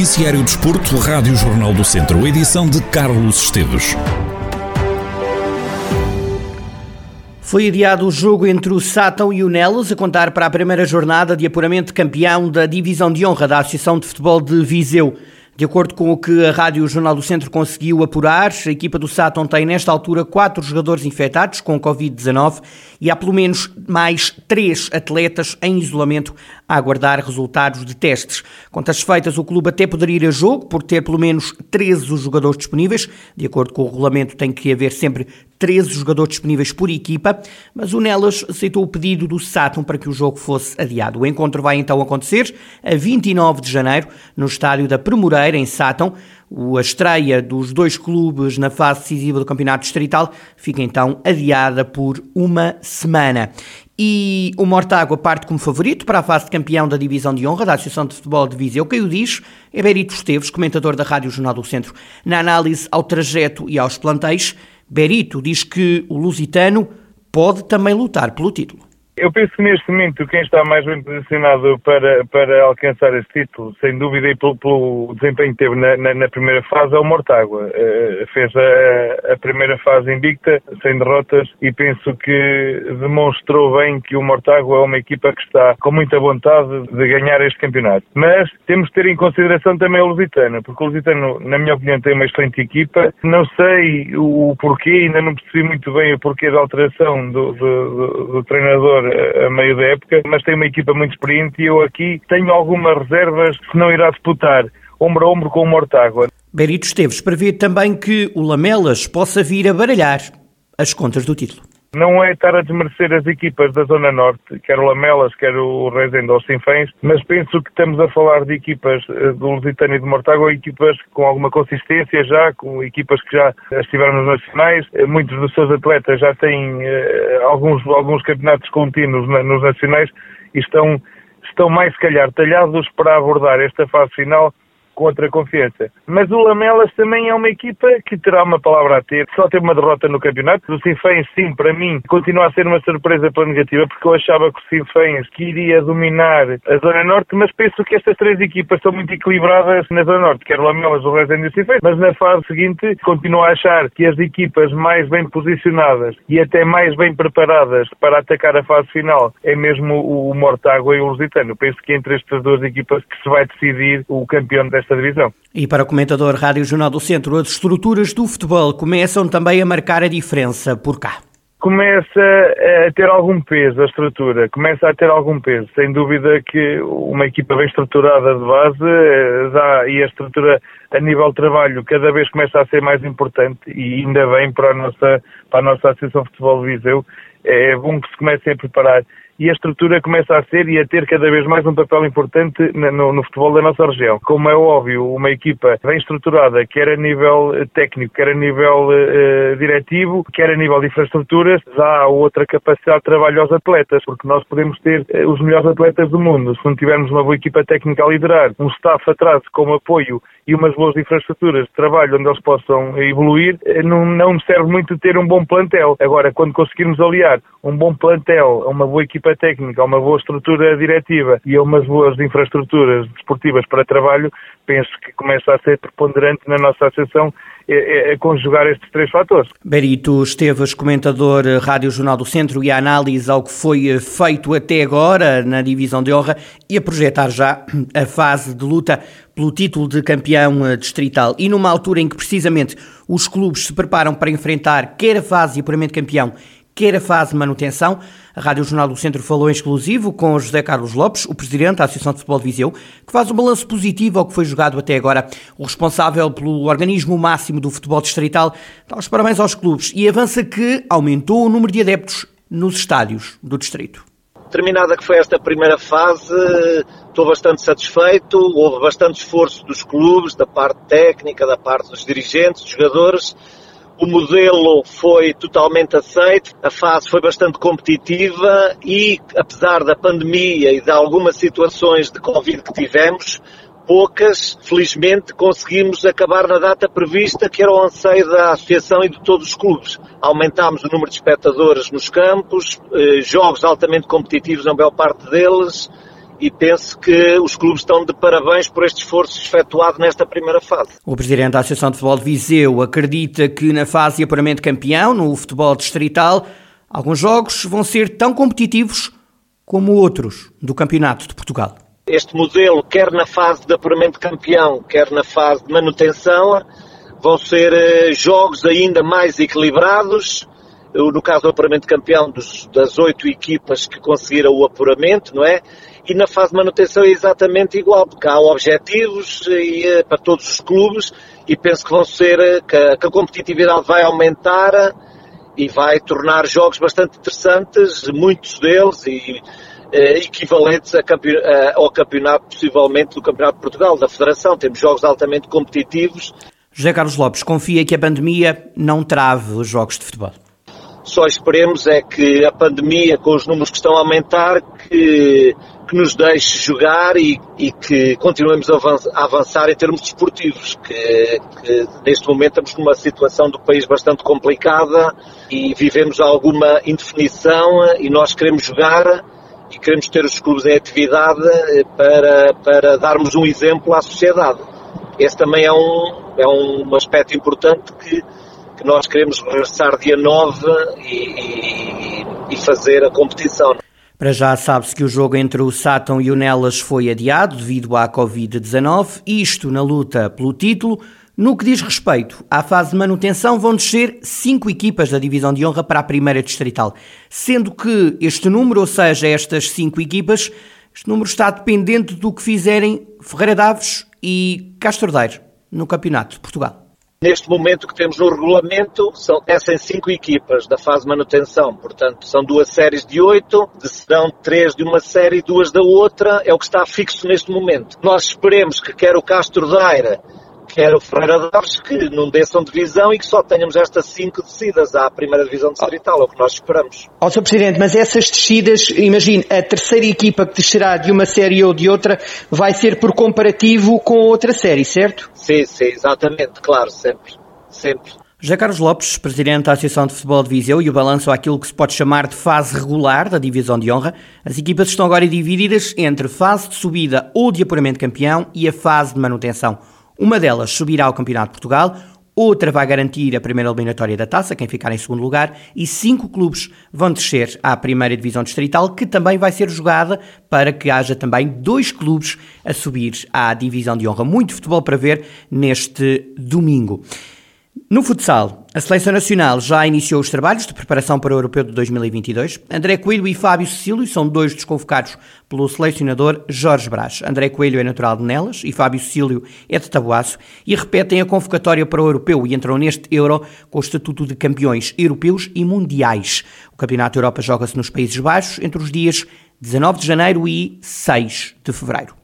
Noticiário Desporto, Rádio Jornal do Centro, edição de Carlos Esteves. Foi adiado o jogo entre o Sátão e o Nelos, a contar para a primeira jornada de apuramento campeão da Divisão de Honra da Associação de Futebol de Viseu. De acordo com o que a Rádio Jornal do Centro conseguiu apurar, a equipa do Sátão tem nesta altura quatro jogadores infectados com Covid-19 e há pelo menos mais três atletas em isolamento a aguardar resultados de testes. Contas feitas, o clube até poderia ir a jogo por ter pelo menos 13 os jogadores disponíveis. De acordo com o regulamento, tem que haver sempre 13 jogadores disponíveis por equipa, mas o Nelas aceitou o pedido do Saturn para que o jogo fosse adiado. O encontro vai então acontecer a 29 de janeiro no estádio da Premoreira, em Sátão. A estreia dos dois clubes na fase decisiva do Campeonato Distrital fica então adiada por uma semana. E o Mortágua parte como favorito para a fase de campeão da Divisão de Honra da Associação de Futebol de Viseu. Quem o diz é Berito Esteves, comentador da Rádio Jornal do Centro. Na análise ao trajeto e aos plantéis, Berito diz que o Lusitano pode também lutar pelo título. Eu penso que neste momento quem está mais bem posicionado para, para alcançar esse título, sem dúvida, e pelo, pelo desempenho que teve na, na, na, primeira fase, é o Mortágua. Uh, fez a, a, primeira fase invicta, sem derrotas, e penso que demonstrou bem que o Mortágua é uma equipa que está com muita vontade de ganhar este campeonato. Mas temos de ter em consideração também o Lusitano, porque o Lusitano, na minha opinião, tem uma excelente equipa. Não sei o, o porquê, ainda não percebi muito bem o porquê da alteração do, do, do, do treinador a meio da época, mas tem uma equipa muito experiente e eu aqui tenho algumas reservas que não irá disputar ombro a ombro com o Mortágua. Berito Esteves prevê também que o Lamelas possa vir a baralhar as contas do título. Não é estar a desmerecer as equipas da Zona Norte, quer o Lamelas, quer o Rezende ou Sinfãs, mas penso que estamos a falar de equipas eh, do Lusitano e do Mortágua, equipas com alguma consistência já, com equipas que já estiveram nos nacionais. Eh, muitos dos seus atletas já têm uh, alguns, alguns campeonatos contínuos na, nos nacionais e estão, estão mais, se calhar, talhados para abordar esta fase final contra a confiança. Mas o Lamelas também é uma equipa que terá uma palavra a ter. Só teve uma derrota no campeonato. O Sinfãs, sim, para mim, continua a ser uma surpresa pela negativa, porque eu achava que o Sinfãs que iria dominar a Zona Norte, mas penso que estas três equipas são muito equilibradas na Zona Norte, quer o Lamelas, o Rezende e o Sinfãs, mas na fase seguinte continuo a achar que as equipas mais bem posicionadas e até mais bem preparadas para atacar a fase final é mesmo o Mortágua e o Lusitano. Penso que entre estas duas equipas que se vai decidir o campeão desta desta divisão. E para o comentador Rádio Jornal do Centro, as estruturas do futebol começam também a marcar a diferença por cá começa a ter algum peso a estrutura, começa a ter algum peso. Sem dúvida que uma equipa bem estruturada de base eh, dá, e a estrutura a nível de trabalho cada vez começa a ser mais importante e ainda bem para a nossa, para a nossa Associação de Futebol de Viseu. É bom que se comecem a preparar e a estrutura começa a ser e a ter cada vez mais um papel importante no, no, futebol da nossa região. Como é óbvio, uma equipa bem estruturada, quer a nível eh, técnico, quer a nível uh, diretivo, quer a nível de infraestruturas, dá outra capacidade de trabalho aos atletas, porque nós podemos ter uh, os melhores atletas do mundo. Se não tivermos uma boa equipa técnica a liderar, um staff atrás como apoio e umas boas infraestruturas de trabalho onde eles possam evoluir, não, não serve muito ter um bom plantel. Agora, quando conseguirmos aliar um bom plantel a uma boa equipa equipa técnica, a uma boa estrutura diretiva e a umas boas infraestruturas desportivas para trabalho, penso que começa a ser preponderante na nossa associação é, é, é, conjugar estes três fatores. Berito Esteves, comentador Rádio Jornal do Centro e a análise ao que foi feito até agora na divisão de honra e a projetar já a fase de luta pelo título de campeão distrital e numa altura em que precisamente os clubes se preparam para enfrentar quer a fase de apuramento campeão quer a fase de manutenção. A Rádio Jornal do Centro falou em exclusivo com José Carlos Lopes, o presidente da Associação de Futebol de Viseu, que faz um balanço positivo ao que foi jogado até agora. O responsável pelo organismo máximo do futebol distrital dá os parabéns aos clubes e avança que aumentou o número de adeptos nos estádios do distrito. Terminada que foi esta primeira fase, estou bastante satisfeito. Houve bastante esforço dos clubes, da parte técnica, da parte dos dirigentes, dos jogadores o modelo foi totalmente aceito, a fase foi bastante competitiva e, apesar da pandemia e de algumas situações de Covid que tivemos, poucas, felizmente, conseguimos acabar na data prevista, que era o anseio da Associação e de todos os clubes. Aumentámos o número de espectadores nos campos, eh, jogos altamente competitivos na maior parte deles, e penso que os clubes estão de parabéns por este esforço efetuado nesta primeira fase. O presidente da Associação de Futebol de Viseu acredita que na fase de apuramento campeão, no futebol distrital, alguns jogos vão ser tão competitivos como outros do Campeonato de Portugal. Este modelo, quer na fase de apuramento campeão, quer na fase de manutenção, vão ser eh, jogos ainda mais equilibrados, no caso do apuramento campeão, dos, das oito equipas que conseguiram o apuramento, não é? E na fase de manutenção é exatamente igual, porque há objetivos e, eh, para todos os clubes e penso que vão ser, eh, que a, que a competitividade vai aumentar e vai tornar jogos bastante interessantes, muitos deles e eh, equivalentes a campe, ao campeonato, possivelmente do Campeonato de Portugal, da Federação. Temos jogos altamente competitivos. José Carlos Lopes confia que a pandemia não trave os jogos de futebol. Só esperemos é que a pandemia, com os números que estão a aumentar, que, que nos deixe jogar e, e que continuemos a avançar em termos desportivos, que, que, neste momento estamos numa situação do país bastante complicada e vivemos alguma indefinição e nós queremos jogar e queremos ter os clubes em atividade para, para darmos um exemplo à sociedade. Esse também é um, é um aspecto importante que que nós queremos regressar dia 9 e, e, e fazer a competição. Para já sabe-se que o jogo entre o Sátão e o Nelas foi adiado devido à Covid-19, isto na luta pelo título. No que diz respeito à fase de manutenção, vão descer cinco equipas da divisão de honra para a primeira distrital, sendo que este número, ou seja, estas cinco equipas, este número está dependente do que fizerem Ferreira Daves e Castro Daire no Campeonato de Portugal. Neste momento que temos no regulamento, são, essas cinco equipas da fase de manutenção. Portanto, são duas séries de oito, serão três de uma série e duas da outra, é o que está fixo neste momento. Nós esperemos que quer o Castro Daire quer o Ferreira Daves que não desçam divisão e que só tenhamos estas cinco descidas à primeira divisão distrital, é o que nós esperamos. Ó, oh, Sr. Presidente, mas essas descidas, imagine, a terceira equipa que descerá de uma série ou de outra vai ser por comparativo com outra série, certo? Sim, sim, exatamente, claro, sempre, sempre. José Carlos Lopes, Presidente da Associação de Futebol de Viseu, e o balanço àquilo que se pode chamar de fase regular da Divisão de Honra. As equipas estão agora divididas entre fase de subida ou de apuramento campeão e a fase de manutenção. Uma delas subirá ao Campeonato de Portugal, outra vai garantir a primeira eliminatória da taça, quem ficar em segundo lugar, e cinco clubes vão descer à primeira divisão distrital, que também vai ser jogada para que haja também dois clubes a subir à divisão de honra. Muito futebol para ver neste domingo. No futsal, a Seleção Nacional já iniciou os trabalhos de preparação para o Europeu de 2022. André Coelho e Fábio Cecílio são dois dos convocados pelo selecionador Jorge Brás. André Coelho é natural de Nelas e Fábio Cecílio é de Tabuaço e repetem a convocatória para o Europeu e entram neste Euro com o estatuto de campeões europeus e mundiais. O Campeonato Europa joga-se nos Países Baixos entre os dias 19 de janeiro e 6 de fevereiro.